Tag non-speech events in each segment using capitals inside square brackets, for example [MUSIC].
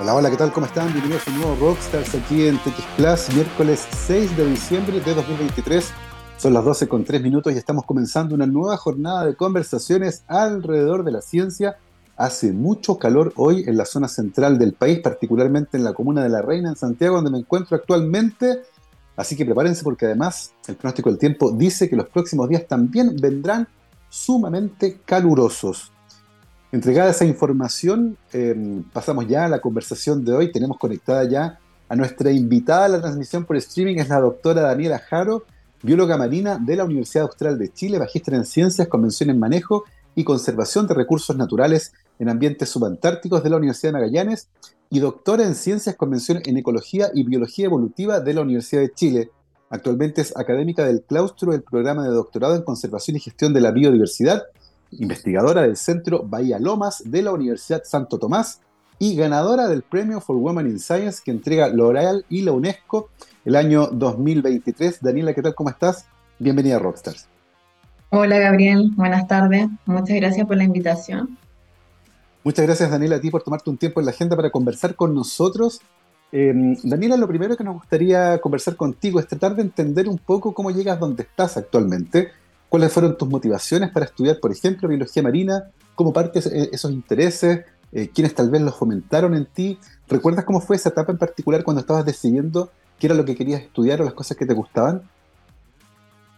Hola, hola, ¿qué tal? ¿Cómo están? Bienvenidos a un nuevo Rockstars aquí en TX Plus, miércoles 6 de diciembre de 2023. Son las 12 con 3 minutos y estamos comenzando una nueva jornada de conversaciones alrededor de la ciencia. Hace mucho calor hoy en la zona central del país, particularmente en la comuna de La Reina, en Santiago, donde me encuentro actualmente. Así que prepárense porque además el pronóstico del tiempo dice que los próximos días también vendrán sumamente calurosos. Entregada esa información, em, pasamos ya a la conversación de hoy. Tenemos conectada ya a nuestra invitada a la transmisión por streaming, es la doctora Daniela Jaro, bióloga marina de la Universidad Austral de Chile, magíster en Ciencias, Convención en Manejo y Conservación de Recursos Naturales en Ambientes Subantárticos de la Universidad de Magallanes y doctora en Ciencias, Convención en Ecología y Biología Evolutiva de la Universidad de Chile. Actualmente es académica del claustro del programa de doctorado en Conservación y Gestión de la Biodiversidad investigadora del Centro Bahía Lomas de la Universidad Santo Tomás y ganadora del Premio for Women in Science que entrega L'Oreal y la UNESCO el año 2023. Daniela, ¿qué tal? ¿Cómo estás? Bienvenida a Rockstars. Hola Gabriel, buenas tardes. Muchas gracias por la invitación. Muchas gracias Daniela a ti por tomarte un tiempo en la agenda para conversar con nosotros. Em, Daniela, lo primero que nos gustaría conversar contigo es tratar de entender un poco cómo llegas donde estás actualmente ¿Cuáles fueron tus motivaciones para estudiar, por ejemplo, biología marina? ¿Cómo partes eh, esos intereses? Eh, ¿Quiénes tal vez los fomentaron en ti? ¿Recuerdas cómo fue esa etapa en particular cuando estabas decidiendo qué era lo que querías estudiar o las cosas que te gustaban?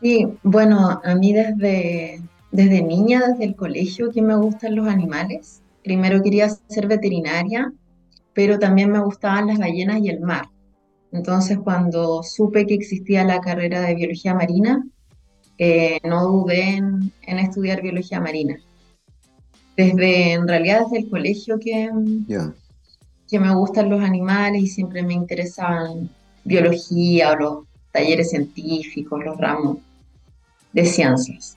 Sí, bueno, a mí desde, desde niña, desde el colegio, que me gustan los animales. Primero quería ser veterinaria, pero también me gustaban las ballenas y el mar. Entonces, cuando supe que existía la carrera de biología marina, eh, no dudé en, estudiar biología marina. Desde, en realidad, desde el colegio que, que me gustan los animales y siempre me interesaban biología o los talleres científicos, los ramos de ciencias.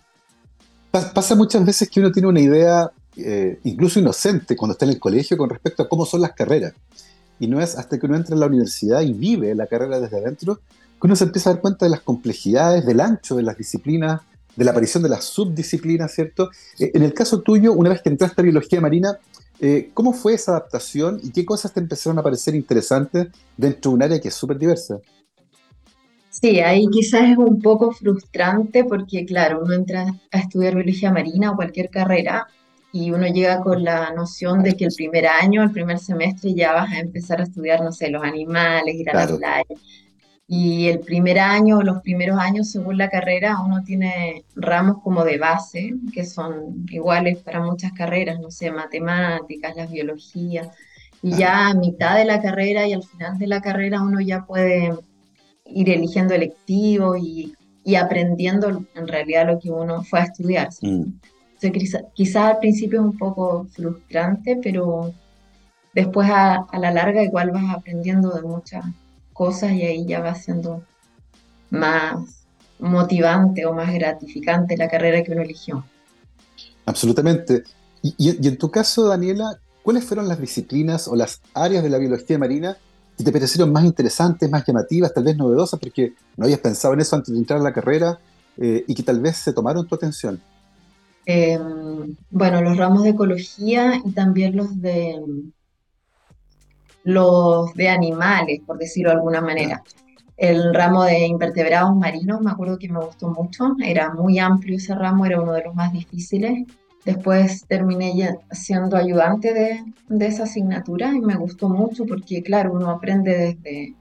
Pasa muchas veces que uno tiene una idea, eh, incluso inocente, cuando está en el colegio con respecto a cómo son las carreras. Y no es hasta que uno entra en la universidad y vive la carrera desde adentro que uno se empieza a dar cuenta de las complejidades, del ancho de las disciplinas, de la aparición de las subdisciplinas, ¿cierto? Eh, en el caso tuyo, una vez que entraste a biología marina, eh, ¿cómo fue esa adaptación y qué cosas te empezaron a parecer interesantes dentro de un área que es súper diversa? Sí, ahí quizás es un poco frustrante porque, claro, uno entra a estudiar biología marina o cualquier carrera y uno llega con la noción de que el primer año, el primer semestre ya vas a empezar a estudiar, no sé, los animales, ir a la playa y el primer año, los primeros años, según la carrera, uno tiene ramos como de base, que son iguales para muchas carreras, no sé, matemáticas, las biologías. Y ya a mitad de la carrera y al final de la carrera uno ya puede ir eligiendo electivos y, y aprendiendo en realidad lo que uno fue a estudiar. Mm. quizás al principio es un poco frustrante, pero después a, a la larga igual vas aprendiendo de muchas cosas y ahí ya va siendo más motivante o más gratificante la carrera que uno eligió. Absolutamente. Y, en tu caso, Daniela, ¿cuáles fueron las disciplinas o las áreas de la biología marina que te parecieron más interesantes, más llamativas, tal vez novedosas, porque no habías pensado en eso antes de entrar a la carrera eh, y que tal vez se tomaron tu atención? Em, bueno, los ramos de ecología y también los de los de animales, por decirlo de alguna manera. El ramo de invertebrados marinos, me acuerdo que me gustó mucho, era muy amplio ese ramo, era uno de los más difíciles. Después terminé siendo ayudante de, esa asignatura y me gustó mucho porque, claro, uno aprende desde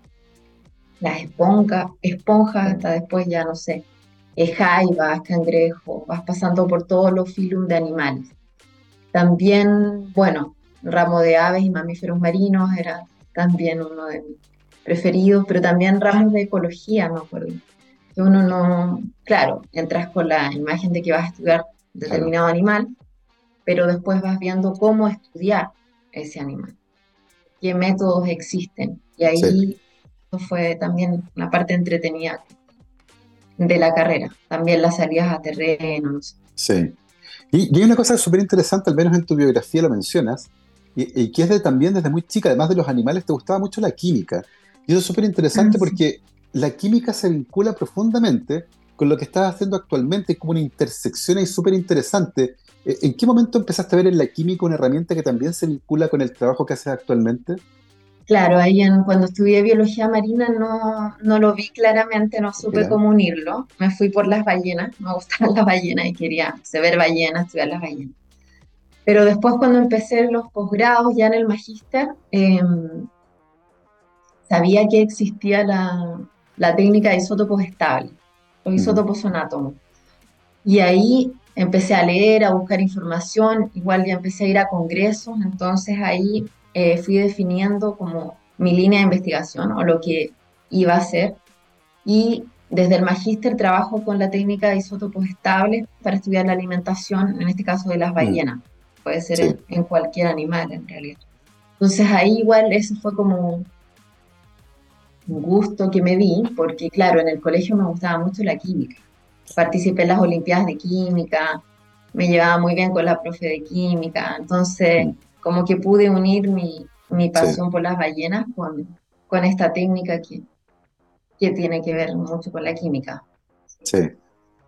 las esponjas, esponjas hasta después ya, no sé, jaivas, cangrejos, vas pasando por todos los filum de animales. También, bueno, ramo de aves y mamíferos marinos era también uno de mis preferidos, pero también ramos de ecología, me acuerdo. Que uno no, claro, entras con la imagen de que vas a estudiar determinado animal, pero después vas viendo cómo estudiar ese animal, qué métodos existen. Y ahí fue también una parte entretenida de la carrera, también las salidas a terreno. No sé. Sí. Y, y, hay una cosa súper interesante, al menos en tu biografía lo mencionas, y, que es de, también desde muy chica, además de los animales, te gustaba mucho la química. Y eso es súper interesante ah, porque la química se vincula profundamente con lo que estás haciendo actualmente, es como una intersección ahí súper interesante. Eh, ¿En qué momento empezaste a ver en la química una herramienta que también se vincula con el trabajo que haces actualmente? Claro, ahí en, cuando estudié biología marina no, no lo vi claramente, no supe cómo unirlo. Me fui por las ballenas, me gustaban [LAUGHS] las ballenas y quería ver ballenas, estudiar las ballenas. Pero después cuando empecé los posgrados ya en el magíster, em, sabía que existía la, la, técnica de isótopos estables. Los isótopos son átomos. Y ahí empecé a leer, a buscar información, igual ya empecé a ir a congresos, entonces ahí eh, fui definiendo como mi línea de investigación o lo que iba a hacer. Y desde el magíster trabajo con la técnica de isótopos estables para estudiar la alimentación, en este caso de las mm. Puede ser en, cualquier animal en realidad. Entonces ahí igual eso fue como un gusto que me di, porque claro, en el colegio me gustaba mucho la química. Participé en las Olimpiadas de Química, me llevaba muy bien con la profe de química, entonces como que pude unir mi, mi pasión por las ballenas con, con esta técnica que, que tiene que ver mucho con la química. Sí,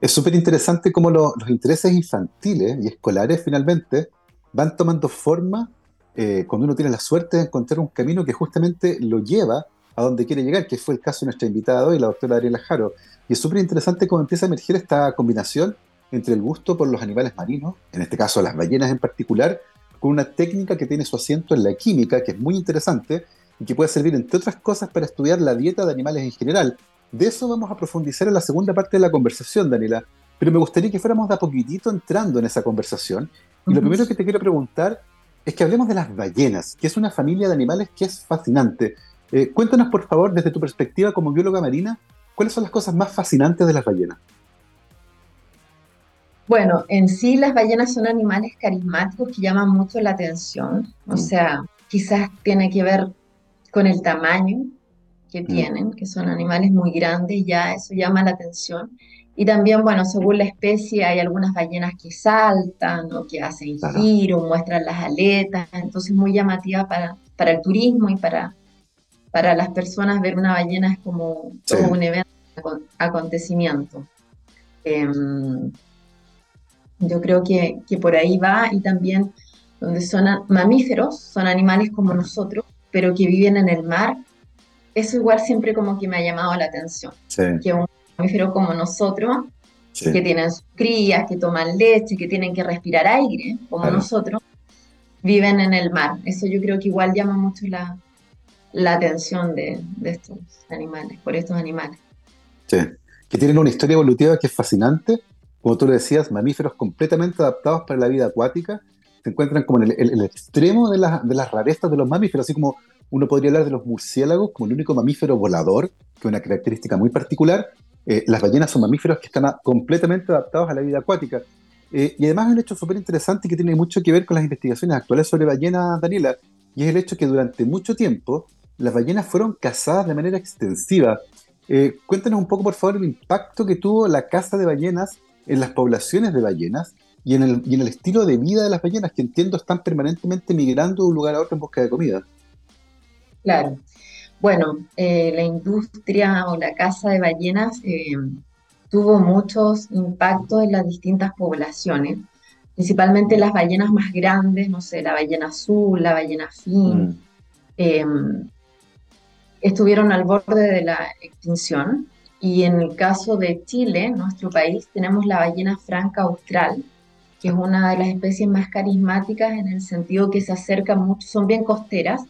es súper interesante cómo los intereses infantiles y escolares finalmente van tomando forma eh, cuando uno tiene la suerte de encontrar un camino que justamente lo lleva a donde quiere llegar, que fue el caso de nuestra invitada hoy, la doctora Ariela Jaro. Y es súper interesante cómo empieza a emerger esta combinación entre el gusto por los animales marinos, en este caso las ballenas en particular, con una técnica que tiene su asiento en la química, que es muy interesante y que puede servir, entre otras cosas, para estudiar la dieta de animales en general. De eso vamos a profundizar en la segunda parte de la conversación, Daniela. Pero me gustaría que fuéramos de a poquitito entrando en esa conversación. Y lo primero que te quiero preguntar es que hablemos de las ballenas, que es una familia de animales que es fascinante. Eh, cuéntanos, por favor, desde tu perspectiva como bióloga marina, ¿cuáles son las cosas más fascinantes de las ballenas? Bueno, en sí las ballenas son animales carismáticos que llaman mucho la atención. O mm. sea, quizás tiene que ver con el tamaño que mm. tienen, que son animales muy grandes, ya eso llama la atención. Y también, bueno, según la especie, hay algunas ballenas que saltan o que hacen giro, muestran las aletas, entonces muy llamativa para, para el turismo y para, para las personas ver una ballena es como todo un evento, acontecimiento. Em, yo creo que, que por ahí va y también donde son mamíferos, son animales como nosotros, pero que viven en el mar. Eso igual siempre como que me ha llamado la atención. Que un mamífero como nosotros, que tienen sus crías, que toman leche, que tienen que respirar aire, como nosotros, viven en el mar. Eso yo creo que igual llama mucho la, la atención de, de, estos animales, por estos animales. Sí, que tienen una historia evolutiva que es fascinante como tú lo decías, mamíferos completamente adaptados para la vida acuática, se encuentran como en el, extremo de, de, las rarezas de los mamíferos, así como uno podría hablar de los murciélagos como el único mamífero volador, que es una característica muy particular. Eh, las ballenas son mamíferos que están completamente adaptados a la vida acuática. Eh, y además hay un hecho súper interesante que tiene mucho que ver con las investigaciones actuales sobre ballenas, Daniela, y es el hecho que durante mucho tiempo las ballenas fueron cazadas de manera extensiva. Eh, cuéntanos un poco, por favor, el impacto que tuvo la caza de ballenas en las poblaciones de ballenas y en, el, y en el estilo de vida de las ballenas, que entiendo están permanentemente migrando de un lugar a otro en busca de comida. Claro. Bueno, eh, la industria o la caza de ballenas eh, tuvo muchos impactos en las distintas poblaciones, principalmente las ballenas más grandes, no sé, la ballena azul, la ballena fin, mm. eh, estuvieron al borde de la extinción y en el caso de Chile, nuestro país, tenemos la ballena franca austral, que es una de las especies más carismáticas en el sentido que se acercan mucho, son bien costeras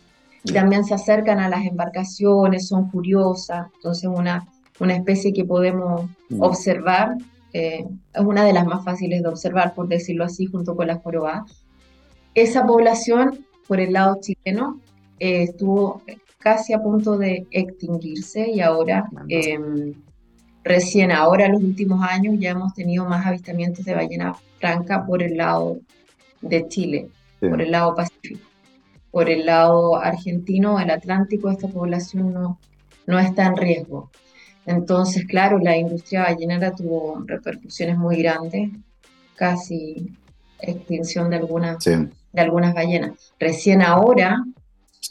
y también se acercan a las embarcaciones, son curiosas, entonces una, una especie que podemos mm. observar, eh, es una de las más fáciles de observar, por decirlo así, junto con las jorobadas. Esa población, por el lado chileno, eh, estuvo casi a punto de extinguirse y ahora, em, recién ahora, en los últimos años, ya hemos tenido más avistamientos de ballena franca por el lado de Chile, por el lado Pacífico. Por el lado argentino, el Atlántico, esta población no, no está en riesgo. Entonces, claro, la industria ballenera tuvo repercusiones muy grandes, casi extinción de algunas, de algunas ballenas. Recién ahora,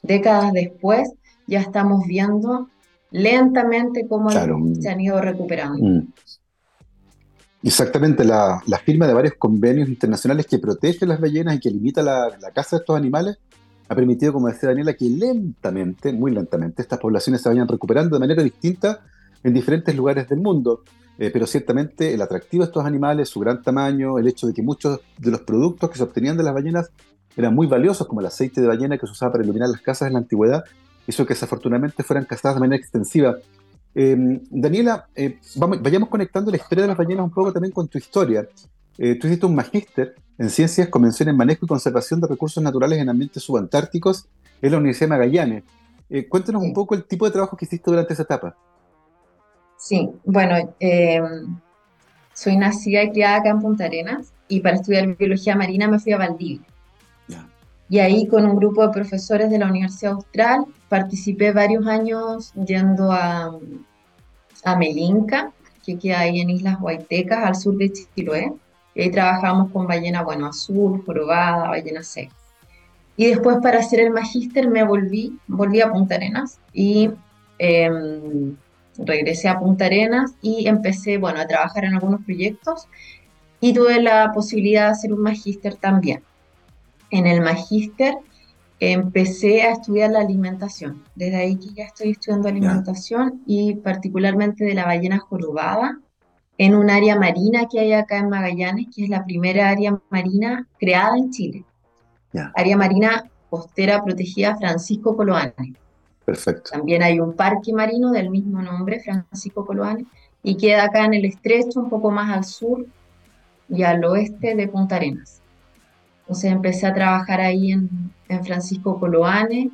décadas después, ya estamos viendo lentamente cómo se han ido recuperando. Mm. Exactamente, la, firma de varios convenios internacionales que protegen las ballenas y que limita la, caza de estos animales ha permitido, como decía Daniela, que lentamente, muy lentamente, estas poblaciones se vayan recuperando de manera distinta en diferentes lugares del mundo. Eh, pero ciertamente el atractivo de estos animales, su gran tamaño, el hecho de que muchos de los productos que se obtenían de las ballenas eran muy valiosos, como el aceite de ballena que se usaba para iluminar las casas en la antigüedad, hizo que desafortunadamente fueran cazadas de manera extensiva. Em, Daniela, eh, vayamos conectando la historia de las ballenas un poco también con tu historia. Eh, tú hiciste un magíster en Ciencias, Convención en Manejo y Conservación de Recursos Naturales en Ambientes Subantárticos en la Universidad de Magallanes. cuéntanos un poco el tipo de trabajo que hiciste durante esa etapa. Sí, bueno, em, soy nacida y criada acá en Punta Arenas y para estudiar biología marina me fui a Valdivia. Y ahí con un grupo de profesores de la Universidad Austral participé varios años yendo a, a Melinca, que queda ahí en Islas Huaytecas, al sur de Chiloé. Y ahí trabajamos con ballena, bueno, azul, jorobada, ballena seca. Y después para hacer el magíster me volví, volví a Punta Arenas y em, regresé a Punta Arenas y empecé, bueno, a trabajar en algunos proyectos y tuve la posibilidad de hacer un magíster también. En el magíster empecé a estudiar la alimentación. Desde ahí que ya estoy estudiando alimentación y particularmente de la ballena jorobada en un área marina que hay acá en Magallanes, que es la primera área marina creada en Chile. Área marina costera protegida Francisco Coloane. También hay un parque marino del mismo nombre, Francisco Coloane, y queda acá en el estrecho, un poco más al sur y al oeste de Punta Arenas. Entonces empecé a trabajar ahí en, Francisco Coloane,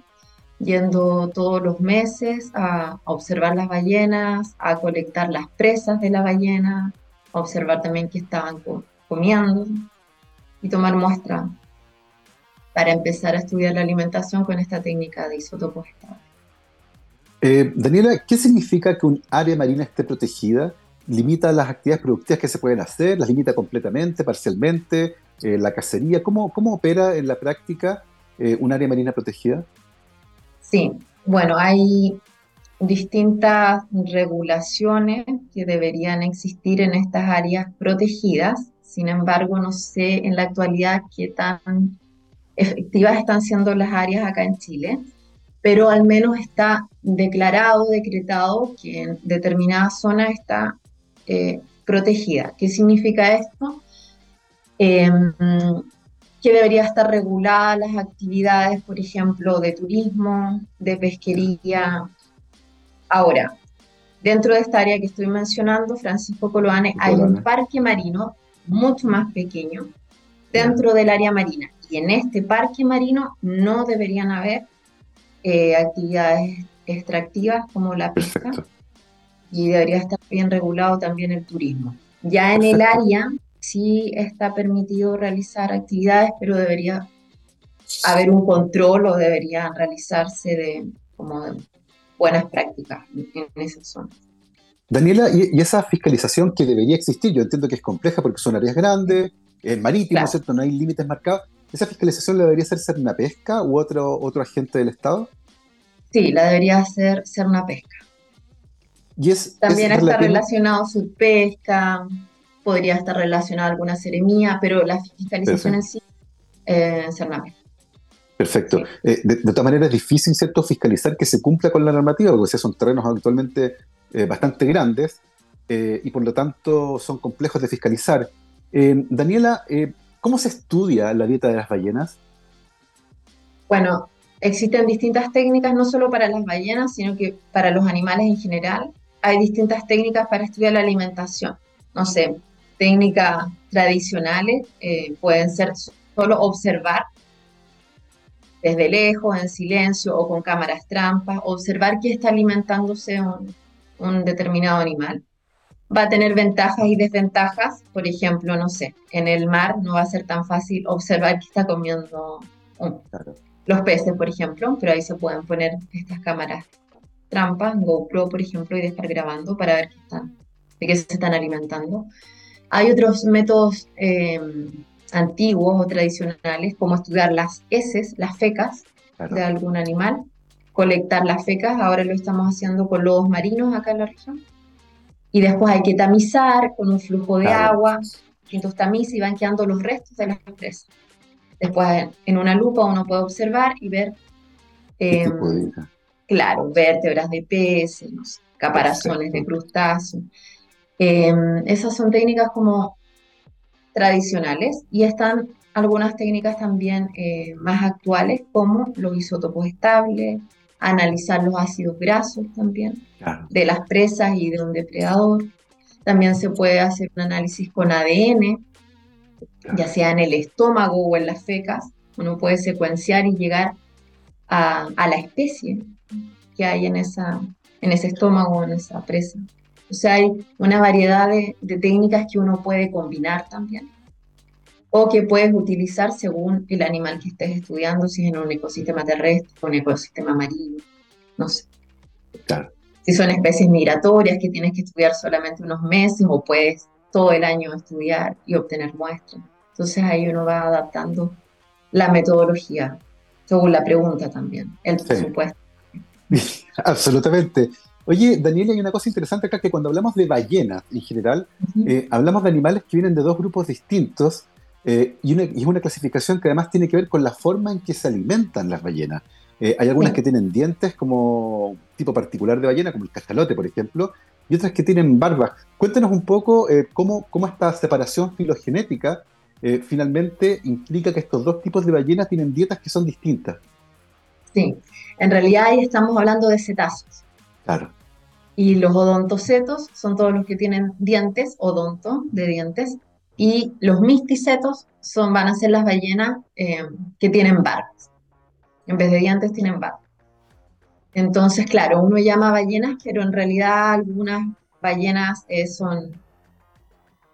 yendo todos los meses a, observar las ballenas, a colectar las presas de la ballena, a observar también qué estaban comiendo y tomar muestra para empezar a estudiar la alimentación con esta técnica de isótopos estables. Eh, Daniela, ¿qué significa que un área marina esté protegida? ¿Limita las actividades productivas que se pueden hacer? ¿Las limita completamente, parcialmente? Eh, ¿La cacería? ¿Cómo, ¿Cómo opera en la práctica eh, un área marina protegida? Sí, bueno, hay distintas regulaciones que deberían existir en estas áreas protegidas. Sin embargo, no sé en la actualidad qué tan efectivas están siendo las áreas acá en Chile pero al menos está declarado, decretado que en determinada zona está eh, protegida. ¿Qué significa esto? Em, que debería estar regulada las actividades, por ejemplo, de turismo, de pesquería. Ahora, dentro de esta área que estoy mencionando, Francisco Coloane, hay un parque marino mucho más pequeño dentro del área marina. Y en este parque marino no deberían haber eh, actividades extractivas como la pesca y debería estar bien regulado también el turismo. Ya en el área sí está permitido realizar actividades, pero debería haber un control o deberían realizarse de como buenas prácticas en, esas zonas. Daniela, y, esa fiscalización que debería existir, yo entiendo que es compleja porque son áreas grandes, es marítimo, ¿cierto? No hay límites marcados. ¿Esa fiscalización la debería hacer una Pesca u otro, otro agente del Estado? Sí, la debería hacer una Pesca. Y es, También está relacionado su pesca, podría estar relacionado a alguna seremía, pero la fiscalización en sí, eh, Pesca. Perfecto. Eh, de, todas maneras, es difícil, ¿cierto?, fiscalizar que se cumpla con la normativa, porque son terrenos actualmente eh, bastante grandes y por lo tanto son complejos de fiscalizar. Daniela, ¿cómo se estudia la dieta de las ballenas? Bueno, existen distintas técnicas, no solo para las ballenas, sino que para los animales en general. Hay distintas técnicas para estudiar la alimentación. No sé, técnicas tradicionales eh, pueden ser solo observar desde lejos, en silencio o con cámaras trampas, observar que está alimentándose un, un determinado animal. Va a tener ventajas y desventajas, por ejemplo, no sé, en el mar no va a ser tan fácil observar que está comiendo un, los peces, por ejemplo, pero ahí se pueden poner estas cámaras trampas, GoPro, por ejemplo, y estar grabando para ver qué están, de qué se están alimentando. Hay otros métodos eh, antiguos o tradicionales, como estudiar las heces, las fecas de algún animal, colectar las fecas, ahora lo estamos haciendo con lobos marinos acá en la región. Y después hay que tamizar con un flujo de agua, y entonces tamiza y van quedando los restos de las presas. Después, en una lupa uno puede observar y ver, em, claro, vértebras de peces, caparazones de crustáceos. Em, esas son técnicas como tradicionales y están algunas técnicas también eh, más actuales como los isótopos estables, analizar los ácidos grasos también de las presas y de un depredador. También se puede hacer un análisis con ADN, ya sea en el estómago o en las fecas. Uno puede secuenciar y llegar a, la especie que hay en, esa, en ese estómago o en esa presa. O sea, hay una variedad de, técnicas que uno puede combinar también o que puedes utilizar según el animal que estés estudiando, si es en un ecosistema terrestre o un ecosistema marino, no sé. Si son especies migratorias que tienes que estudiar solamente unos meses o puedes todo el año estudiar y obtener muestras. Entonces ahí uno va adaptando la metodología según la pregunta también, el presupuesto. [LAUGHS] Absolutamente. Oye, Daniel, hay una cosa interesante acá que cuando hablamos de ballenas en general, eh, hablamos de animales que vienen de dos grupos distintos eh, y, es una clasificación que además tiene que ver con la forma en que se alimentan las ballenas. Eh, hay algunas que tienen dientes como tipo particular de ballena, como el cachalote, por ejemplo, y otras que tienen barbas. Cuéntanos un poco cómo, cómo, esta separación filogenética finalmente implica que estos dos tipos de ballenas tienen dietas que son distintas. Sí, en realidad ahí estamos hablando de cetáceos. Claro. Y los odontocetos son todos los que tienen dientes, odonto, de dientes. Y los misticetos son, van a ser las ballenas eh, que tienen barbas. En vez de dientes tienen barbas. Entonces, claro, uno llama ballenas, pero en realidad algunas ballenas eh, son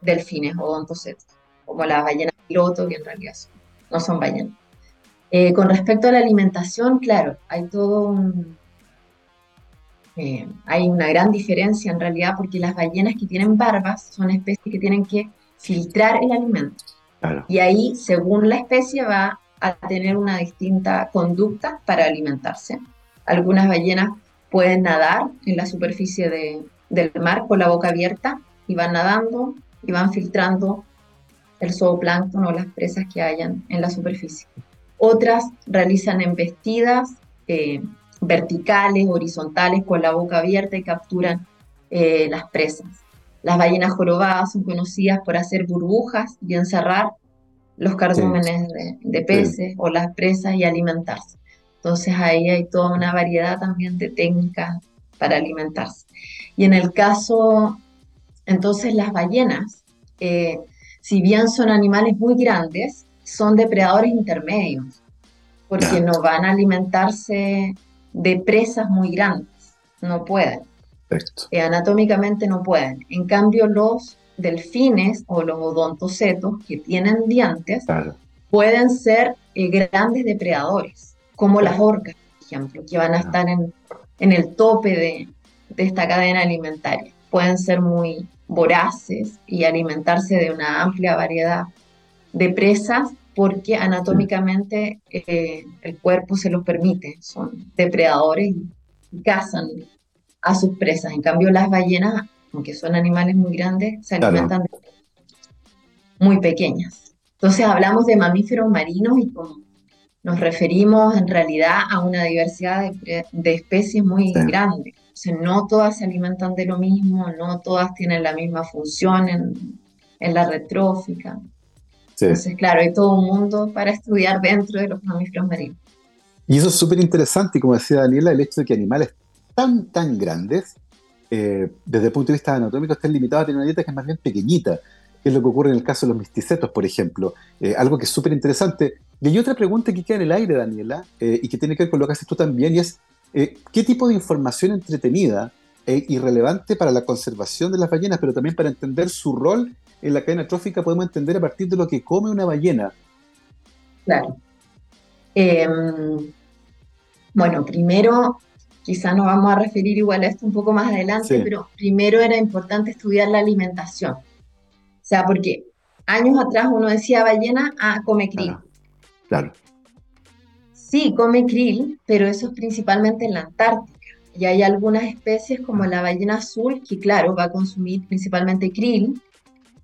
delfines, odontocetos, como las ballenas piloto, que en realidad no son ballenas. Eh, con respecto a la alimentación, claro, hay todo un, eh, hay una gran diferencia en realidad porque las ballenas que tienen barbas son especies que tienen que filtrar el alimento. Y ahí, según la especie, va a tener una distinta conducta para alimentarse. Algunas ballenas pueden nadar en la superficie del mar con la boca abierta y van nadando y van filtrando el zooplancton o las presas que hayan en la superficie. Otras realizan embestidas eh, verticales, horizontales, con la boca abierta y capturan eh, las presas. Las ballenas jorobadas son conocidas por hacer burbujas y encerrar los cardúmenes de, peces o las presas y alimentarse. Entonces ahí hay toda una variedad también de técnicas para alimentarse. Y en el caso, entonces las ballenas, eh, si bien son animales muy grandes, son depredadores intermedios, porque no van a alimentarse de presas muy grandes. No pueden. Eh, anatómicamente no pueden. En cambio, los delfines o los odontocetos que tienen dientes pueden ser eh, grandes depredadores, como las orcas, por ejemplo, que van a estar en, el tope de, de esta cadena alimentaria. Pueden ser muy voraces y alimentarse de una amplia variedad de presas porque anatómicamente eh, el cuerpo se los permite, son depredadores y cazan a sus presas. En cambio, las ballenas, aunque son animales muy grandes, se alimentan de muy pequeñas. Entonces hablamos de mamíferos marinos y como nos referimos en realidad a una diversidad de, especies muy grande. no todas se alimentan de lo mismo, no todas tienen la misma función en, en la retrófica. Entonces, claro, hay todo un mundo para estudiar dentro de los mamíferos marinos. Y eso es súper interesante, y como decía Daniela, el hecho de que animales tan, tan grandes, eh, desde el punto de vista anatómico, estén limitados a tener una dieta que es más bien pequeñita, que es lo que ocurre en el caso de los misticetos, por ejemplo. Eh, algo que es súper interesante. Y hay otra pregunta que queda en el aire, Daniela, eh, y que tiene que ver con lo que haces tú también, y es, ¿qué tipo de información entretenida e irrelevante para la conservación de las ballenas, pero también para entender su rol en la cadena trófica podemos entender a partir de lo que come una ballena. Claro. Em, bueno, primero, quizá nos vamos a referir igual a esto un poco más adelante, pero primero era importante estudiar la alimentación. O sea, porque años atrás uno decía ballena, ah, come krill. claro. Sí, come krill, pero eso es principalmente en la Antártica. Y hay algunas especies como la ballena azul, que claro, va a consumir principalmente krill,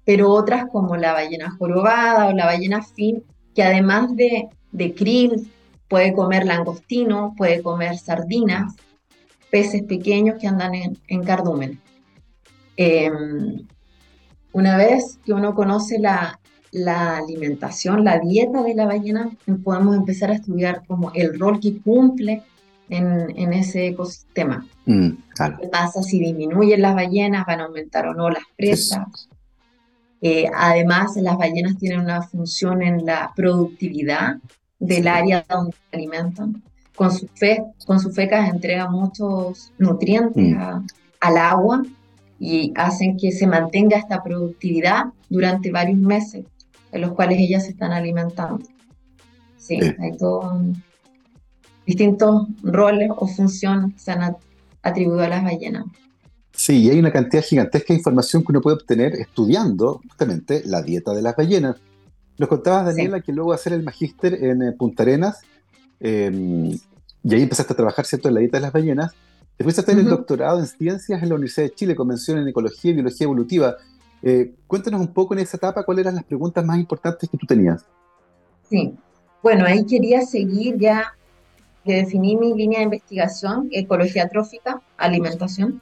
pero otras como la ballena jorobada o la ballena fin, que además de, de krill, puede comer langostino, puede comer sardinas, peces pequeños que andan en, en cardumen. Em, una vez que uno conoce la, la alimentación, la dieta de la ballena, podemos empezar a estudiar como el rol que cumple en, ese ecosistema. Mm, ¿Qué pasa si disminuyen las ballenas? ¿Van a aumentar o no las presas? Eh, además, las ballenas tienen una función en la productividad del área donde se alimentan. Con, su fe, con sus fecas entregan muchos nutrientes mm. al agua y hacen que se mantenga esta productividad durante varios meses en los cuales ellas se están alimentando. Sí, hay todos distintos roles o funciones que se han atribuido a las ballenas. Sí, y hay una cantidad gigantesca de información que uno puede obtener estudiando justamente la dieta de las ballenas. Nos contabas, Daniela, que luego hacer el magíster en eh, Punta Arenas, em, y ahí empezaste a trabajar, ¿cierto?, en la dieta de las ballenas. Después de hacer el doctorado en ciencias en la Universidad de Chile, convención en ecología y biología evolutiva. Eh, cuéntanos un poco en esa etapa cuáles eran las preguntas más importantes que tú tenías. Sí, bueno, ahí quería seguir ya, que definí mi línea de investigación, ecología trófica, alimentación.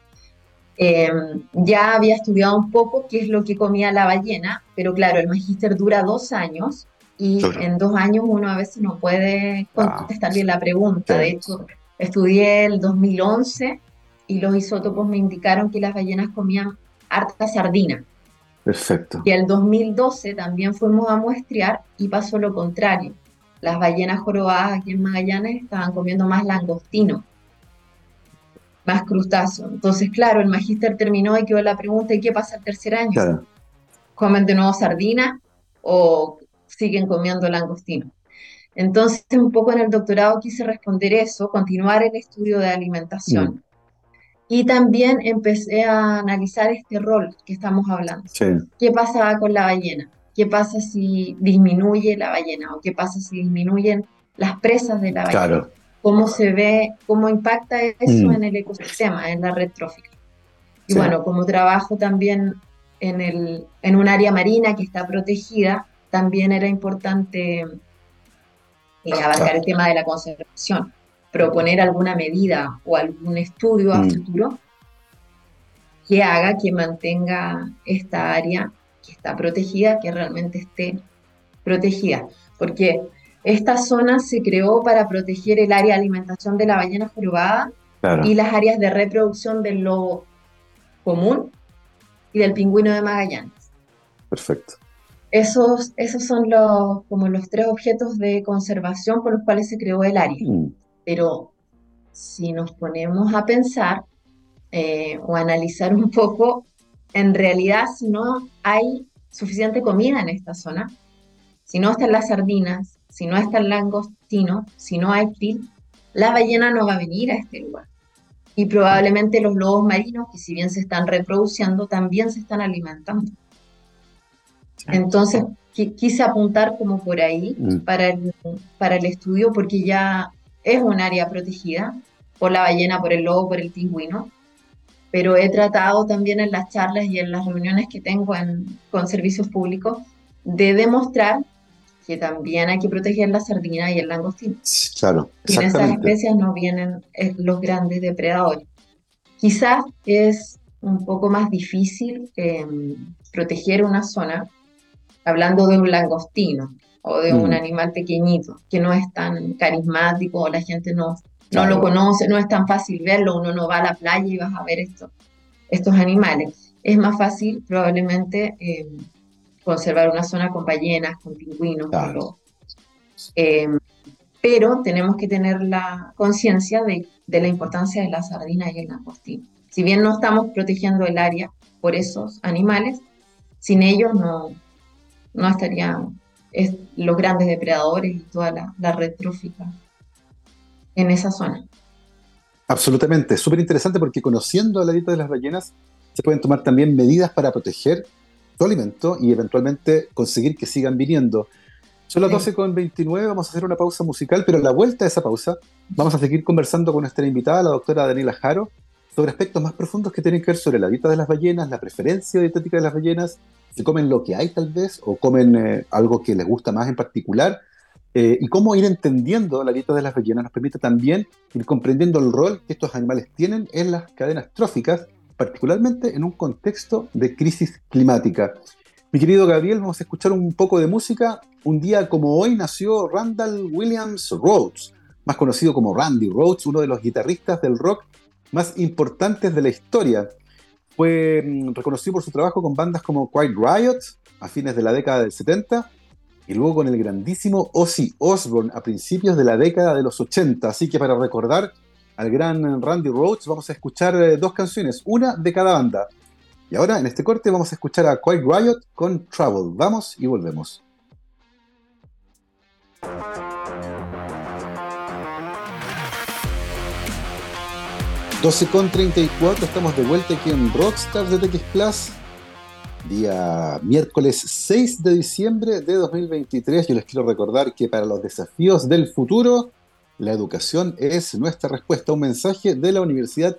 Eh, ya había estudiado un poco qué es lo que comía la ballena, pero claro, el magíster dura dos años y en dos años uno a veces no puede ah. contestar bien la pregunta. De hecho, estudié el 2011 y los isótopos me indicaron que las ballenas comían harta sardina. Perfecto. Y el 2012 también fuimos a muestrear y pasó lo contrario. Las ballenas jorobadas aquí en Magallanes estaban comiendo más langostino, más crustáceo. Entonces, claro, el magíster terminó y quedó la pregunta, ¿y qué pasa el tercer año? ¿Comen de nuevo sardina o siguen comiendo langostino? Entonces, un poco en el doctorado quise responder eso, continuar el estudio de alimentación. Mm. Y también empecé a analizar este rol que estamos hablando. ¿Qué pasa con la ballena? ¿Qué pasa si disminuye la ballena? ¿O qué pasa si disminuyen las presas de la ballena? ¿Cómo se ve, cómo impacta eso mm. en el ecosistema, en la red trófica? Y bueno, como trabajo también en, el, en un área marina que está protegida, también era importante eh, abarcar el tema de la conservación proponer alguna medida o algún estudio a mm. futuro que haga que mantenga esta área que está protegida, que realmente esté protegida. Porque esta zona se creó para proteger el área de alimentación de la ballena jorobada y las áreas de reproducción del lobo común y del pingüino de Magallanes. Perfecto. Esos, esos son los, como los tres objetos de conservación por los cuales se creó el área. Mm. Pero si nos ponemos a pensar eh, o analizar un poco, en realidad si no hay suficiente comida en esta zona, si no están las sardinas, si no está el langostino, si no hay krill, la ballena no va a venir a este lugar. Y probablemente los lobos marinos, que si bien se están reproduciendo, también se están alimentando. Entonces, quise apuntar como por ahí mm. para, para el estudio, porque ya es un área protegida por la ballena, por el lobo, por el pingüino, pero he tratado también en las charlas y en las reuniones que tengo con servicios públicos de demostrar que también hay que proteger la sardina y el langostino. Claro, y en esas especies no vienen eh, los grandes depredadores. Quizás es un poco más difícil em, proteger una zona, hablando de un langostino, o de un mm. animal pequeñito que no es tan carismático o la gente no, no lo conoce, no es tan fácil verlo, uno no va a la playa y vas a ver esto, estos animales. Es más fácil probablemente eh, conservar una zona con ballenas, con pingüinos, eh, pero tenemos que tener la conciencia de, de, la importancia de la sardina y el langostino. Si bien no estamos protegiendo el área por esos animales, sin ellos no, no estaría es los grandes depredadores y toda la, red trófica en esa zona. Absolutamente, súper interesante porque conociendo la dieta de las ballenas se pueden tomar también medidas para proteger su alimento y eventualmente conseguir que sigan viniendo. Son las 12.29, vamos a hacer una pausa musical, pero a la vuelta de esa pausa vamos a seguir conversando con nuestra invitada, la doctora Daniela Jaro, sobre aspectos más profundos que tienen que ver sobre la dieta de las ballenas, la preferencia dietética de las ballenas, ¿Se comen lo que hay tal vez o comen eh, algo que les gusta más en particular? Eh, y cómo ir entendiendo la dieta de las ballenas nos permite también ir comprendiendo el rol que estos animales tienen en las cadenas tróficas, particularmente en un contexto de crisis climática. Mi querido Gabriel, vamos a escuchar un poco de música. Un día como hoy nació Randall Williams Rhodes, más conocido como Randy Rhodes, uno de los guitarristas del rock más importantes de la historia. Fue mm, reconocido por su trabajo con bandas como Quiet Riot a fines de la década del 70 y luego con el grandísimo Ozzy Osbourne a principios de la década de los 80. Así que para recordar al gran Randy Rhodes vamos a escuchar eh, dos canciones, una de cada banda. Y ahora en este corte vamos a escuchar a Quiet Riot con Trouble. Vamos y volvemos. 12 con 34, estamos de vuelta aquí en Rockstar de TX Plus. Día miércoles 6 de diciembre de 2023. Yo les quiero recordar que para los desafíos del futuro, la educación es nuestra respuesta. Un mensaje de la Universidad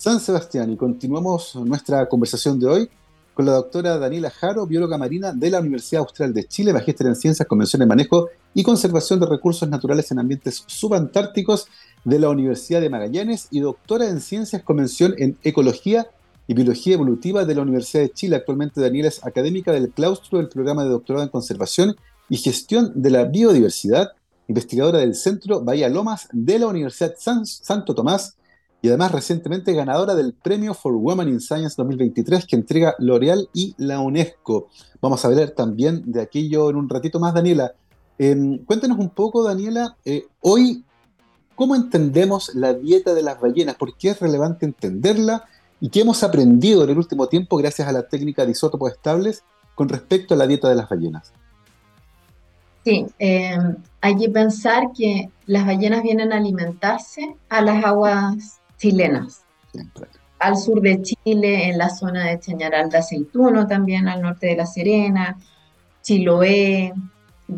San Sebastián. Y continuamos nuestra conversación de hoy con la doctora Daniela Jaro, bióloga marina de la Universidad Austral de Chile, magíster en Ciencias, Convención de Manejo y Conservación de Recursos Naturales en Ambientes Subantárticos de la Universidad de Magallanes y doctora en Ciencias Convención en Ecología y Biología Evolutiva de la Universidad de Chile. Actualmente Daniela es académica del claustro del programa de doctorado en Conservación y Gestión de la Biodiversidad, investigadora del Centro Bahía Lomas de la Universidad San, Santo Tomás y además recientemente ganadora del Premio for Women in Science 2023 que entrega L'Oreal y la UNESCO. Vamos a hablar también de aquello en un ratito más, Daniela. Em, cuéntanos un poco, Daniela, eh, hoy ¿Cómo entendemos la dieta de las ballenas? ¿Por qué es relevante entenderla? ¿Y qué hemos aprendido en el último tiempo gracias a la técnica de isótopos estables con respecto a la dieta de las ballenas? Sí, em, hay que pensar que las ballenas vienen a alimentarse a las aguas chilenas. Al sur de Chile, en la zona de Chañaral de Aceituno, también al norte de La Serena, Chiloé,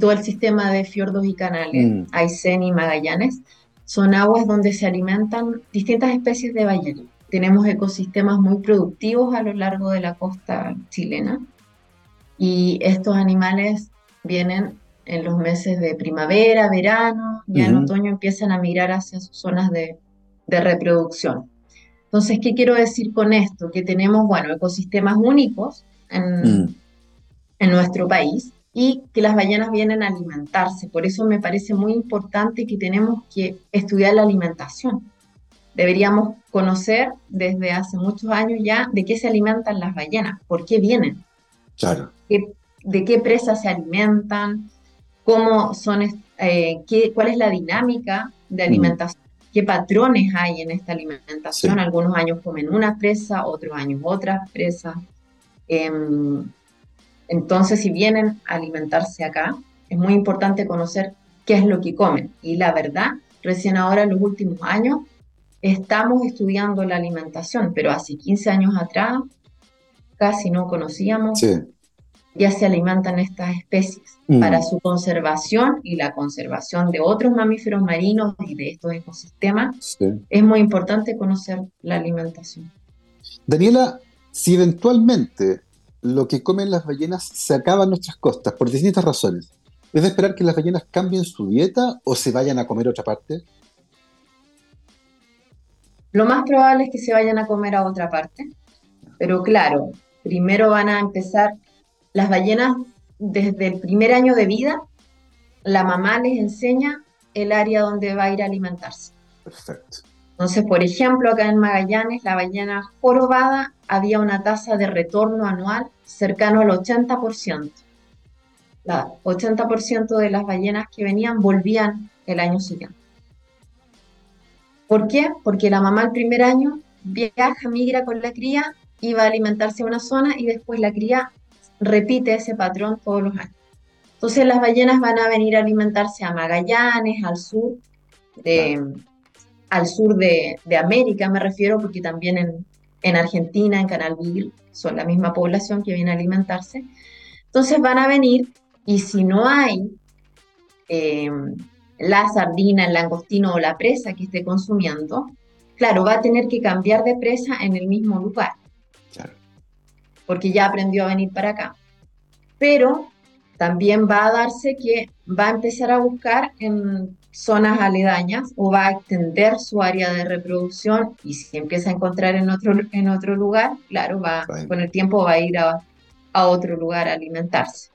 todo el sistema de fiordos y canales, mm. Aysén y Magallanes son aguas donde se alimentan distintas especies de ballenas. Tenemos ecosistemas muy productivos a lo largo de la costa chilena y estos animales vienen en los meses de primavera, verano, y en otoño empiezan a migrar hacia sus zonas de, reproducción. Entonces, ¿qué quiero decir con esto? Que tenemos, bueno, ecosistemas únicos en, mm. en nuestro país y que las ballenas vienen a alimentarse. Por eso me parece muy importante que tenemos que estudiar la alimentación. Deberíamos conocer desde hace muchos años ya de qué se alimentan las ballenas, por qué vienen, claro. de qué presas se alimentan, cómo son, eh, qué, cuál es la dinámica de mm. alimentación, qué patrones hay en esta alimentación. Algunos años comen una presa, otros años otra presa. Em, entonces, si vienen a alimentarse acá, es muy importante conocer qué es lo que comen. Y la verdad, recién ahora en los últimos años estamos estudiando la alimentación, pero hace 15 años atrás casi no conocíamos. Ya se alimentan estas especies mm. para su conservación y la conservación de otros mamíferos marinos y de estos ecosistemas. Es muy importante conocer la alimentación. Daniela, si eventualmente lo que comen las ballenas se acaba en nuestras costas por distintas razones. ¿Es de esperar que las ballenas cambien su dieta o se vayan a comer a otra parte? Lo más probable es que se vayan a comer a otra parte, pero claro, primero van a empezar las ballenas desde el primer año de vida, la mamá les enseña el área donde va a ir a alimentarse. Perfecto. Entonces, por ejemplo, acá en Magallanes, la ballena jorobada había una tasa de retorno anual cercano al 80%. El 80% de las ballenas que venían volvían el año siguiente. ¿Por qué? Porque la mamá el primer año viaja, migra con la cría y va a alimentarse en una zona y después la cría repite ese patrón todos los años. Entonces las ballenas van a venir a alimentarse a Magallanes, al sur de, al sur de, América, me refiero, porque también en, Argentina, en Canalville, son la misma población que viene a alimentarse. Entonces van a venir y si no hay em, la sardina, el langostino o la presa que esté consumiendo, claro, va a tener que cambiar de presa en el mismo lugar. Porque ya aprendió a venir para acá. pero también va a darse que va a empezar a buscar en zonas aledañas o va a extender su área de reproducción y si empieza a encontrar en otro, en otro lugar, claro, va, con el tiempo va a ir a, otro lugar a alimentarse.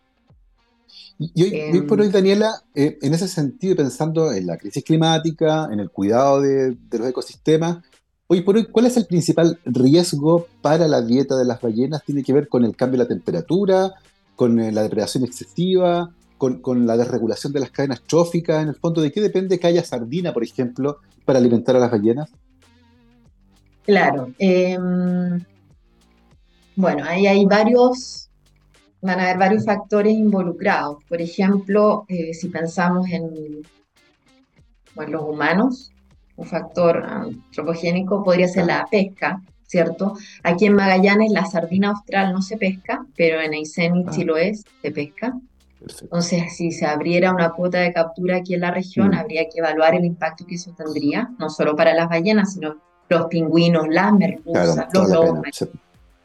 Y hoy, por hoy, Daniela, eh, en ese sentido, pensando en la crisis climática, en el cuidado de, de, los ecosistemas, hoy por hoy, ¿cuál es el principal riesgo para la dieta de las ballenas? ¿Tiene que ver con el cambio de la temperatura, con eh, la depredación excesiva, con, la desregulación de las cadenas tróficas, en el fondo, ¿de qué depende que haya sardina, por ejemplo, para alimentar a las ballenas? Claro. Em, bueno, ahí hay varios, van a haber varios factores involucrados. Por ejemplo, eh, si pensamos en los humanos, un factor antropogénico podría ser la pesca, ¿cierto? Aquí en Magallanes la sardina austral no se pesca, pero en Aysén y ah. Chiloé se pesca. Entonces, si se abriera una cuota de captura aquí en la región, mm. habría que evaluar el impacto que eso tendría, no solo para las ballenas, sino los pingüinos, las merluzas, los lobos.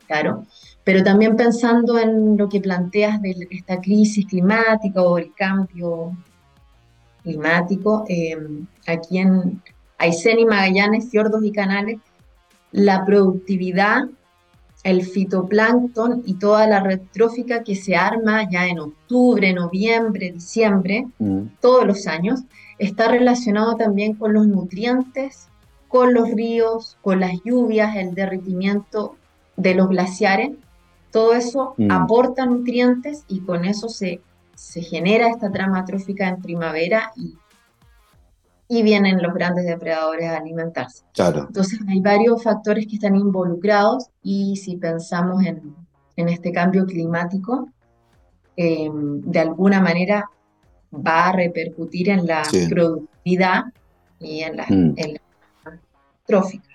Claro. Pero también pensando en lo que planteas de esta crisis climática o el cambio climático, eh, aquí en Aysén y Magallanes, fiordos y canales, la productividad el fitoplancton y toda la red trófica que se arma ya en octubre, noviembre, diciembre, mm. todos los años, está relacionado también con los nutrientes, con los ríos, con las lluvias, el derritimiento de los glaciares. Todo eso mm. aporta nutrientes y con eso se, se genera esta trama trófica en primavera y y vienen los grandes depredadores a alimentarse. Claro. Entonces hay varios factores que están involucrados y si pensamos en, en este cambio climático, em, de alguna manera va a repercutir en la productividad y en la, mm. trófica.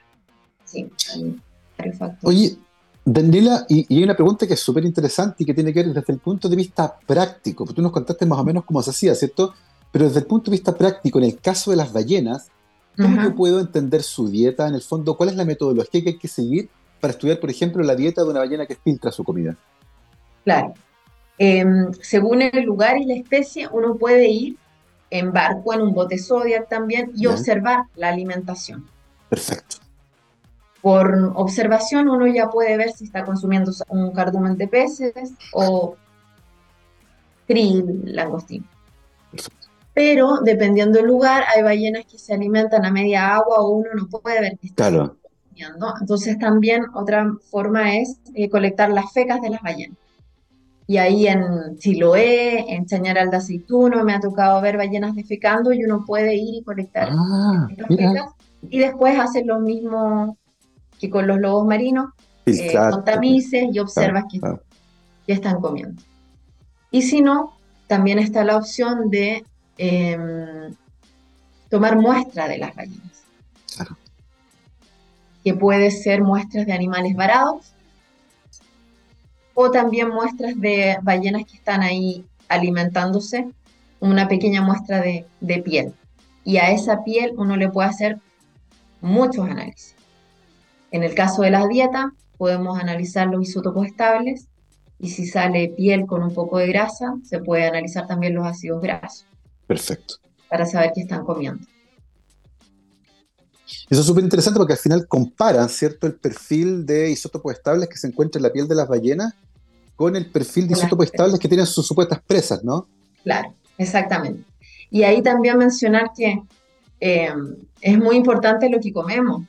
Sí, hay varios factores. Oye, Daniela, y, y, hay una pregunta que es súper interesante y que tiene que ver desde el punto de vista práctico. Tú nos contaste más o menos cómo se hacía, ¿cierto? Pero desde el punto de vista práctico, en el caso de las ballenas, ¿cómo yo puedo entender su dieta? En el fondo, ¿cuál es la metodología que hay que seguir para estudiar, por ejemplo, la dieta de una ballena que filtra su comida? Claro. Em, según el lugar y la especie, uno puede ir en barco, en un bote Zodiac también, y observar la alimentación. Perfecto. Por observación uno ya puede ver si está consumiendo un cardumen de peces o krill, langostino. Perfecto pero dependiendo del lugar, hay ballenas que se alimentan a media agua o uno no puede ver que están claro. Entonces también otra forma es eh, colectar las fecas de las ballenas. Y ahí en Chiloé, en Chañaral de Aceituno, me ha tocado ver ballenas defecando y uno puede ir y colectar ah, las fecas. Y después hacer lo mismo que con los lobos marinos, eh, con tamices y observas que, que están comiendo. Y si no, también está la opción de Em, tomar muestra de las ballenas. Que puede ser muestras de animales varados o también muestras de ballenas que están ahí alimentándose, una pequeña muestra de, de piel. Y a esa piel uno le puede hacer muchos análisis. En el caso de la dieta, podemos analizar los isótopos estables y si sale piel con un poco de grasa, se puede analizar también los ácidos grasos. Perfecto. Para saber qué están comiendo. Eso es súper interesante porque al final comparan, ¿cierto?, el perfil de isótopos estables que se encuentra en la piel de las ballenas con el perfil de isótopos estables que tienen sus supuestas presas, ¿no? Claro, exactamente. Y ahí también mencionar que eh, es muy importante lo que comemos,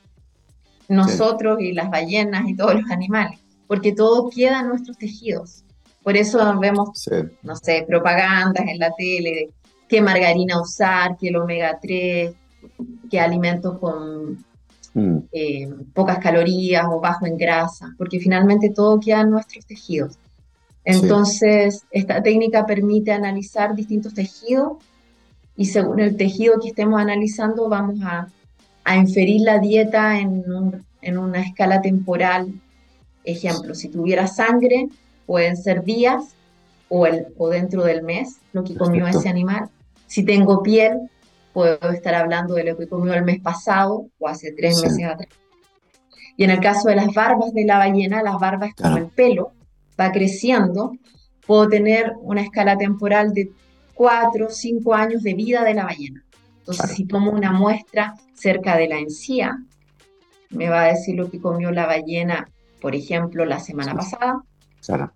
nosotros y las ballenas y todos los animales, porque todo queda en nuestros tejidos. Por eso vemos, no sé, propagandas en la tele qué margarina usar, qué el omega 3, qué alimentos con mm. eh, pocas calorías o bajo en grasa, porque finalmente todo queda en nuestros tejidos. Entonces, esta técnica permite analizar distintos tejidos y según el tejido que estemos analizando vamos a, inferir la dieta en, en, una escala temporal. Ejemplo, si tuviera sangre, pueden ser días o, el, o dentro del mes lo que comió ese animal. Si tengo piel, puedo estar hablando de lo que comió el mes pasado o hace tres meses atrás. Y en el caso de las barbas de la ballena, las barbas como el pelo, va creciendo. Puedo tener una escala temporal de 4 o 5 años de vida de la ballena. Entonces, si tomo una muestra cerca de la encía, me va a decir lo que comió la ballena, por ejemplo, la semana pasada,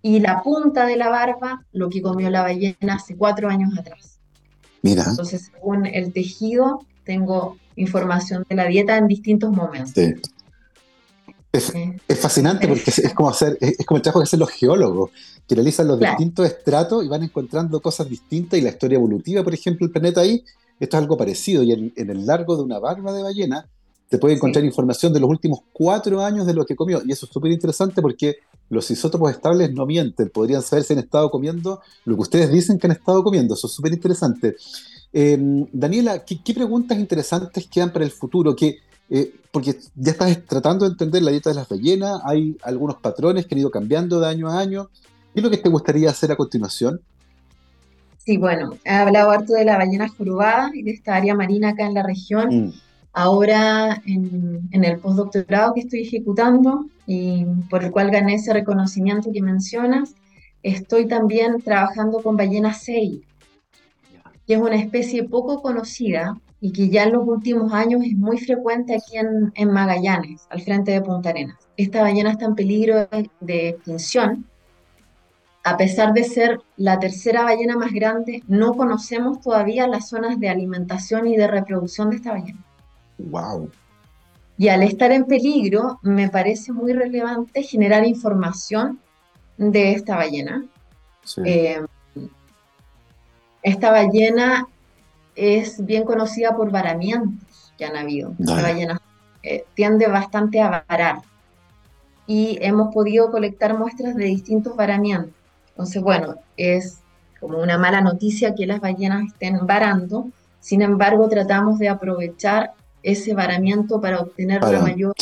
y la punta de la barba, lo que comió la ballena hace cuatro años atrás. Mira. Entonces, según el tejido, tengo información de la dieta en distintos momentos. Sí. Es, fascinante porque es, como hacer, es, como el trabajo que hacen los geólogos, que realizan los distintos estratos y van encontrando cosas distintas y la historia evolutiva, por ejemplo, el planeta ahí, esto es algo parecido y en, el largo de una barba de ballena te puede encontrar información de los últimos cuatro años de lo que comió y eso es súper interesante porque los isótopos estables no mienten, podrían saber si han estado comiendo lo que ustedes dicen que han estado comiendo, eso es súper interesante. Em, Daniela, ¿qué, preguntas interesantes quedan para el futuro? Que, eh, porque ya estás tratando de entender la dieta de las ballenas, hay algunos patrones que han ido cambiando de año a año. ¿Qué es lo que te gustaría hacer a continuación? Sí, bueno, he hablado harto de la ballena jorobada y de esta área marina acá en la región. Mm. Ahora, en, en, el postdoctorado que estoy ejecutando y por el cual gané ese reconocimiento que mencionas, estoy también trabajando con ballena sei, que es una especie poco conocida y que ya en los últimos años es muy frecuente aquí en, en Magallanes, al frente de Punta Arenas. Esta ballena está en peligro de, extinción. A pesar de ser la tercera ballena más grande, no conocemos todavía las zonas de alimentación y de reproducción de esta ballena. Wow. Y al estar en peligro, me parece muy relevante generar información de esta ballena. Eh, esta ballena es bien conocida por varamientos que han habido. Esta ballena eh, tiende bastante a varar. Y hemos podido colectar muestras de distintos varamientos. Entonces, bueno, es como una mala noticia que las ballenas estén varando. Sin embargo, tratamos de aprovechar ese varamiento para obtener la mayor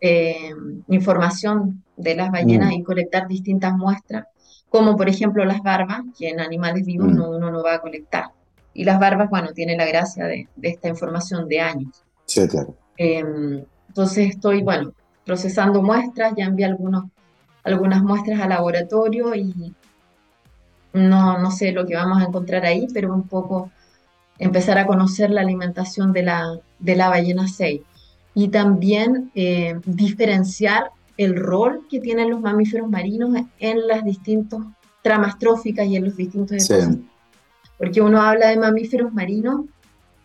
eh, información de las ballenas mm. y colectar distintas muestras, como por ejemplo las barbas, que en animales vivos mm. no, uno no va a colectar. Y las barbas, bueno, tiene la gracia de, esta información de años. Sí, claro. Em, entonces estoy, bueno, procesando muestras, ya envié algunos, algunas muestras al laboratorio y no, no sé lo que vamos a encontrar ahí, pero un poco empezar a conocer la alimentación de la, de la ballena 6 y también eh, diferenciar el rol que tienen los mamíferos marinos en las distintas tramas tróficas y en los distintos ecosistemas. Porque uno habla de mamíferos marinos,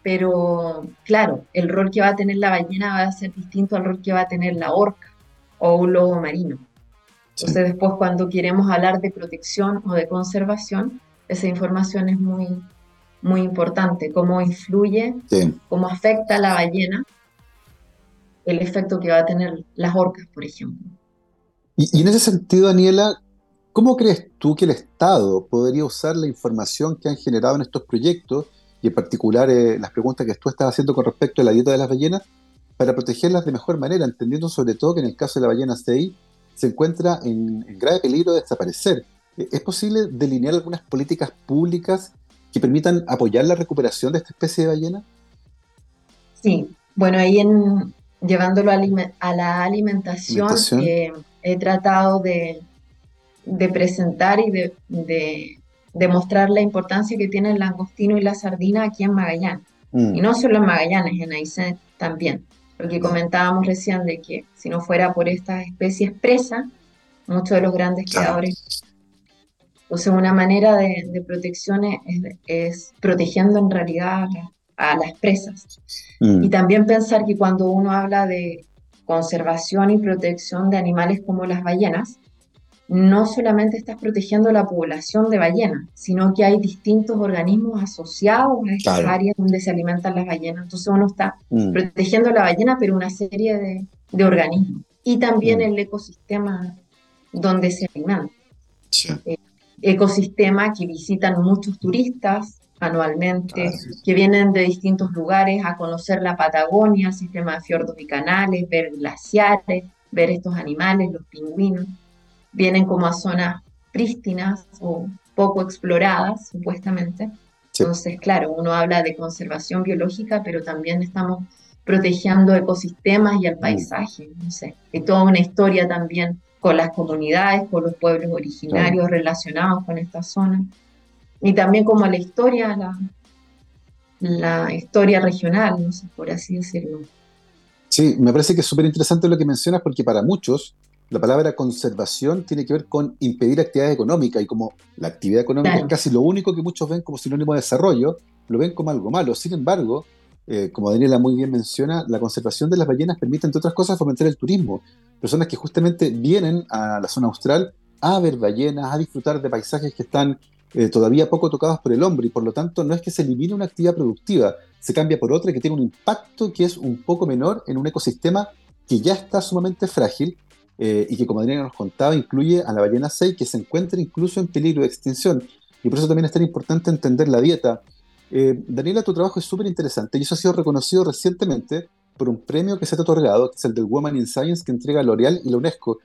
pero claro, el rol que va a tener la ballena va a ser distinto al rol que va a tener la orca o un lobo marino. Entonces después cuando queremos hablar de protección o de conservación, esa información es muy, muy importante, cómo influye, cómo afecta a la ballena, el efecto que va a tener las orcas, por ejemplo. Y, en ese sentido, Daniela, ¿cómo crees tú que el Estado podría usar la información que han generado en estos proyectos, y en particular eh, las preguntas que tú estás haciendo con respecto a la dieta de las ballenas, para protegerlas de mejor manera, entendiendo sobre todo que en el caso de la ballena CI se encuentra en grave peligro de desaparecer? ¿Es posible delinear algunas políticas públicas que permitan apoyar la recuperación de esta especie de ballena? Sí, bueno, ahí en, llevándolo a, la alimentación, eh, he tratado de, presentar y de, demostrar la importancia que tiene el langostino y la sardina aquí en Magallanes. Mm. Y no solo en Magallanes, en Aysén también. Porque comentábamos recién de que si no fuera por estas especies presas, muchos de los grandes creadores entonces, una manera de, protección es, protegiendo en realidad a, las presas. Mm. Y también pensar que cuando uno habla de conservación y protección de animales como las ballenas, no solamente estás protegiendo la población de ballenas, sino que hay distintos organismos asociados a estas áreas donde se alimentan las ballenas. Entonces uno está mm. protegiendo la ballena, pero una serie de, organismos. Y también mm. el ecosistema donde se alimenta. Sí. Eh, ecosistema que visitan muchos turistas anualmente, que vienen de distintos lugares a conocer la Patagonia, el sistema de fiordos y canales, ver glaciares, ver estos animales, los pingüinos. Vienen como a zonas prístinas o poco exploradas, supuestamente. Entonces, claro, uno habla de conservación biológica, pero también estamos protegiendo ecosistemas y el mm. paisaje, no sé. Hay toda una historia también con las comunidades, con los pueblos originarios relacionados con esta zona, y también como la historia, la, la historia regional, no sé, por así decirlo. Sí, me parece que es súper interesante lo que mencionas porque para muchos la palabra conservación tiene que ver con impedir actividad económica y como la actividad económica es casi lo único que muchos ven como sinónimo de desarrollo, lo ven como algo malo. Sin embargo, eh, como Daniela muy bien menciona, la conservación de las ballenas permite, entre otras cosas, fomentar el turismo. Personas que justamente vienen a la zona austral a ver ballenas, a disfrutar de paisajes que están eh, todavía poco tocados por el hombre y por lo tanto no es que se elimine una actividad productiva, se cambia por otra que tiene un impacto que es un poco menor en un ecosistema que ya está sumamente frágil eh, y que como Adriana nos contaba incluye a la ballena 6 que se encuentra incluso en peligro de extinción y por eso también es tan importante entender la dieta. Eh, Daniela, tu trabajo es súper interesante y eso ha sido reconocido recientemente por un premio que se te ha otorgado, que es el del Woman in Science que entrega L'Oreal y la UNESCO.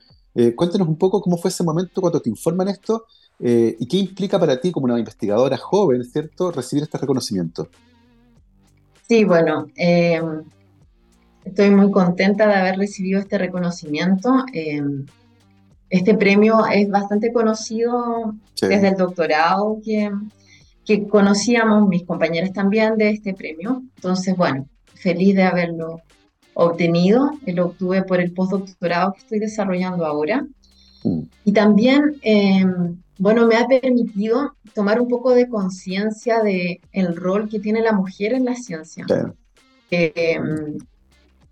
cuéntanos un poco cómo fue ese momento cuando te informan esto eh, ¿Y qué implica para ti como una investigadora joven, ¿cierto?, recibir este reconocimiento. Sí, bueno, eh, estoy muy contenta de haber recibido este reconocimiento. Eh, este premio es bastante conocido desde el doctorado que, que conocíamos mis compañeras también de este premio. Entonces, bueno, feliz de haberlo obtenido. Lo obtuve por el postdoctorado que estoy desarrollando ahora. Mm. Y también bueno, me ha permitido tomar un poco de conciencia de el rol que tiene la mujer en la ciencia. Em,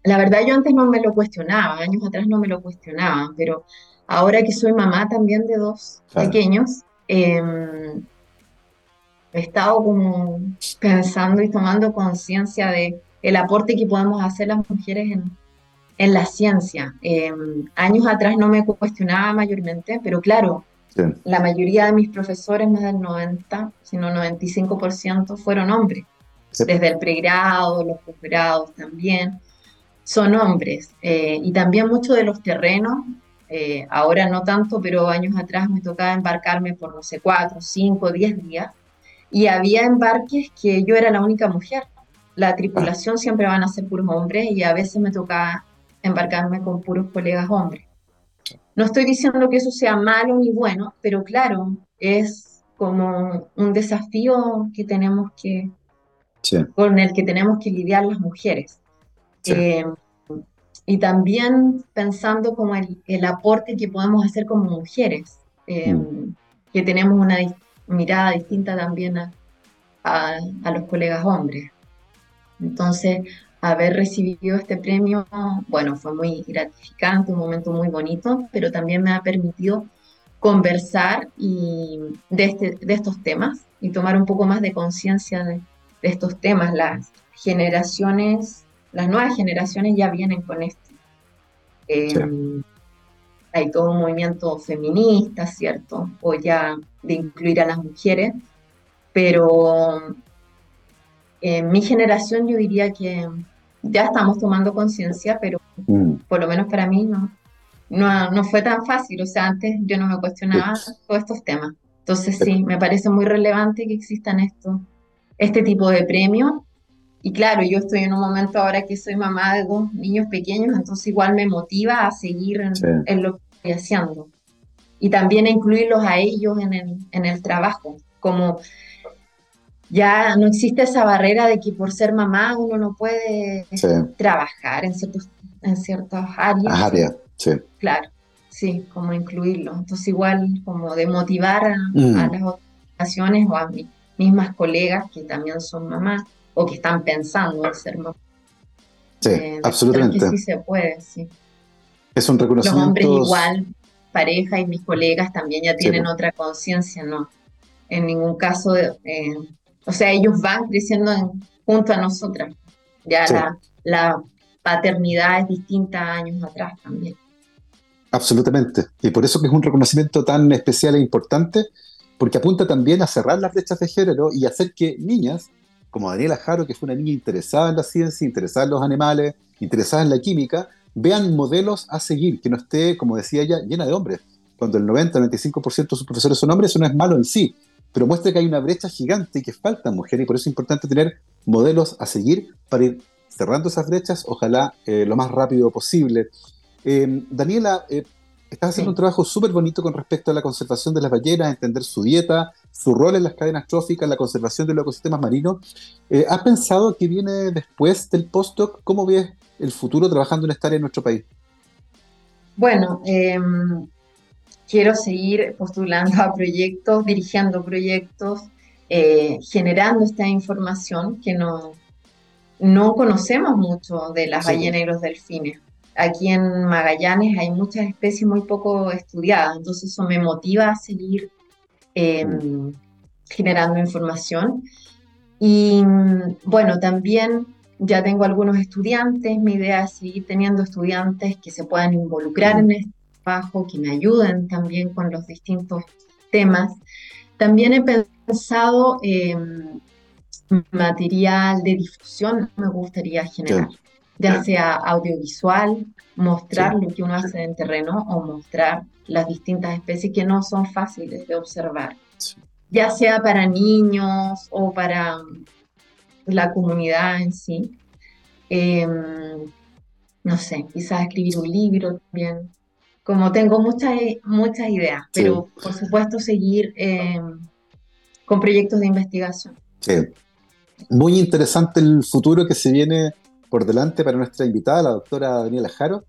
la verdad yo antes no me lo cuestionaba, años atrás no me lo cuestionaba, pero ahora que soy mamá también de dos pequeños, em, he estado como pensando y tomando conciencia de el aporte que podemos hacer las mujeres en, en la ciencia. Em, años atrás no me cuestionaba mayormente, pero claro, la mayoría de mis profesores, más del 90, sino 95%, fueron hombres. Desde el pregrado, los posgrados también, son hombres. Eh, y también muchos de los terrenos, eh, ahora no tanto, pero años atrás me tocaba embarcarme por, no sé, cuatro, cinco, diez días. Y había embarques que yo era la única mujer. La tripulación siempre van a ser puros hombres y a veces me tocaba embarcarme con puros colegas hombres. No estoy diciendo que eso sea malo ni bueno, pero claro, es como un desafío que tenemos que, con el que tenemos que lidiar las mujeres. Eh, y también pensando como el, aporte que podemos hacer como mujeres, eh, mm. que tenemos una mirada distinta también a, a los colegas hombres. Entonces, haber recibido este premio, bueno, fue muy gratificante, un momento muy bonito, pero también me ha permitido conversar y de, este, de estos temas y tomar un poco más de conciencia de, estos temas. Las generaciones, las nuevas generaciones ya vienen con esto. Em, hay todo un movimiento feminista, ¿cierto? O ya de incluir a las mujeres, pero en mi generación yo diría que ya estamos tomando conciencia, pero mm. por lo menos para mí no, no, fue tan fácil. O sea, antes yo no me cuestionaba todos estos temas. Entonces sí, me parece muy relevante que existan esto, este tipo de premios. Y claro, yo estoy en un momento ahora que soy mamá de dos niños pequeños, entonces igual me motiva a seguir en, lo que estoy haciendo. Y también a incluirlos a ellos en el, en el trabajo, como ya no existe esa barrera de que por ser mamá uno no puede trabajar en, ciertos, en ciertas áreas. áreas, sí. Claro, sí, como incluirlo. Entonces igual como de motivar a, mm. las organizaciones o a mis mismas colegas que también son mamás o que están pensando en ser mamás. Sí, eh, absolutamente. sí se puede, sí. Es un reconocimiento. Los hombres igual, pareja y mis colegas también ya tienen otra conciencia, ¿no? En ningún caso eh, o sea, ellos van creciendo junto a nosotras. Ya la, paternidad es distinta años atrás también. Absolutamente. Y por eso que es un reconocimiento tan especial e importante, porque apunta también a cerrar las brechas de género y hacer que niñas, como Daniela Jaro, que fue una niña interesada en la ciencia, interesada en los animales, interesada en la química, vean modelos a seguir, que no esté, como decía ella, llena de hombres. Cuando el 90-95% de sus profesores son hombres, eso no es malo en sí, pero muestra que hay una brecha gigante y que faltan mujeres, y por eso es importante tener modelos a seguir para ir cerrando esas brechas, ojalá eh, lo más rápido posible. Eh, Daniela, eh, Estás haciendo un trabajo súper bonito con respecto a la conservación de las ballenas, entender su dieta, su rol en las cadenas tróficas, la conservación de los ecosistemas marinos. ¿Has pensado qué viene después del postdoc? ¿Cómo ves el futuro trabajando en esta área en nuestro país? Bueno, em, quiero seguir postulando a proyectos, dirigiendo proyectos, eh, generando esta información que no, no conocemos mucho de las ballenas y los delfines. Aquí en Magallanes hay muchas especies muy poco estudiadas, entonces eso me motiva a seguir em, generando información. Y bueno, también ya tengo algunos estudiantes, mi idea es seguir teniendo estudiantes que se puedan involucrar en este trabajo, que me ayuden también con los distintos temas. También he pensado en material de difusión, me gustaría generar ya sea audiovisual, mostrar lo que uno hace en terreno o mostrar las distintas especies que no son fáciles de observar, ya sea para niños o para la comunidad en sí. Em, no sé, quizás escribir un libro también. Como tengo muchas, muchas ideas, pero por supuesto seguir em, con proyectos de investigación. Sí. Muy interesante el futuro que se viene por delante para nuestra invitada, la doctora Daniela Jaro,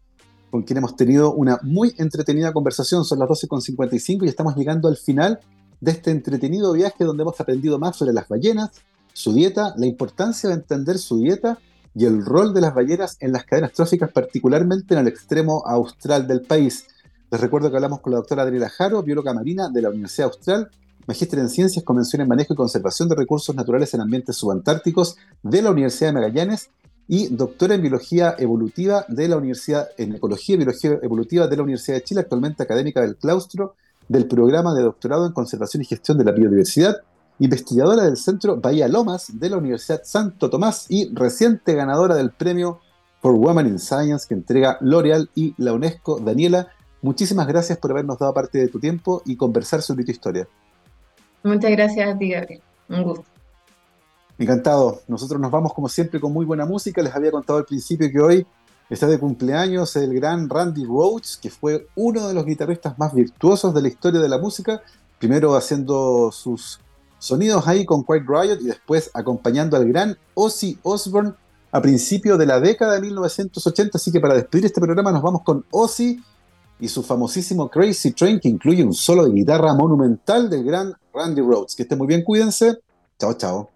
con quien hemos tenido una muy entretenida conversación. Son las 12.55 y estamos llegando al final de este entretenido viaje donde hemos aprendido más sobre las ballenas, su dieta, la importancia de entender su dieta y el rol de las ballenas en las cadenas tróficas, particularmente en el extremo austral del país. Les recuerdo que hablamos con la doctora Daniela Jaro, bióloga marina de la Universidad Austral, magíster en Ciencias, Convención en Manejo y Conservación de Recursos Naturales en Ambientes Subantárticos de la Universidad de Magallanes y doctora en Biología Evolutiva de la Universidad, en Ecología y Biología Evolutiva de la Universidad de Chile, actualmente académica del claustro del programa de doctorado en Conservación y Gestión de la Biodiversidad, investigadora del Centro Bahía Lomas de la Universidad Santo Tomás y reciente ganadora del premio for Women in Science que entrega L'Oreal y la UNESCO. Daniela, muchísimas gracias por habernos dado parte de tu tiempo y conversar sobre tu historia. Muchas gracias a ti, Gabriel. Un gusto. Encantado. Nosotros nos vamos como siempre con muy buena música. Les había contado al principio que hoy está de cumpleaños el gran Randy Rhoads, que fue uno de los guitarristas más virtuosos de la historia de la música. Primero haciendo sus sonidos ahí con Quiet Riot y después acompañando al gran Ozzy Osbourne a principios de la década de 1980. Así que para despedir este programa nos vamos con Ozzy y su famosísimo Crazy Train, que incluye un solo de guitarra monumental del gran Randy Rhoads. Que estén muy bien, cuídense. Chao, chao.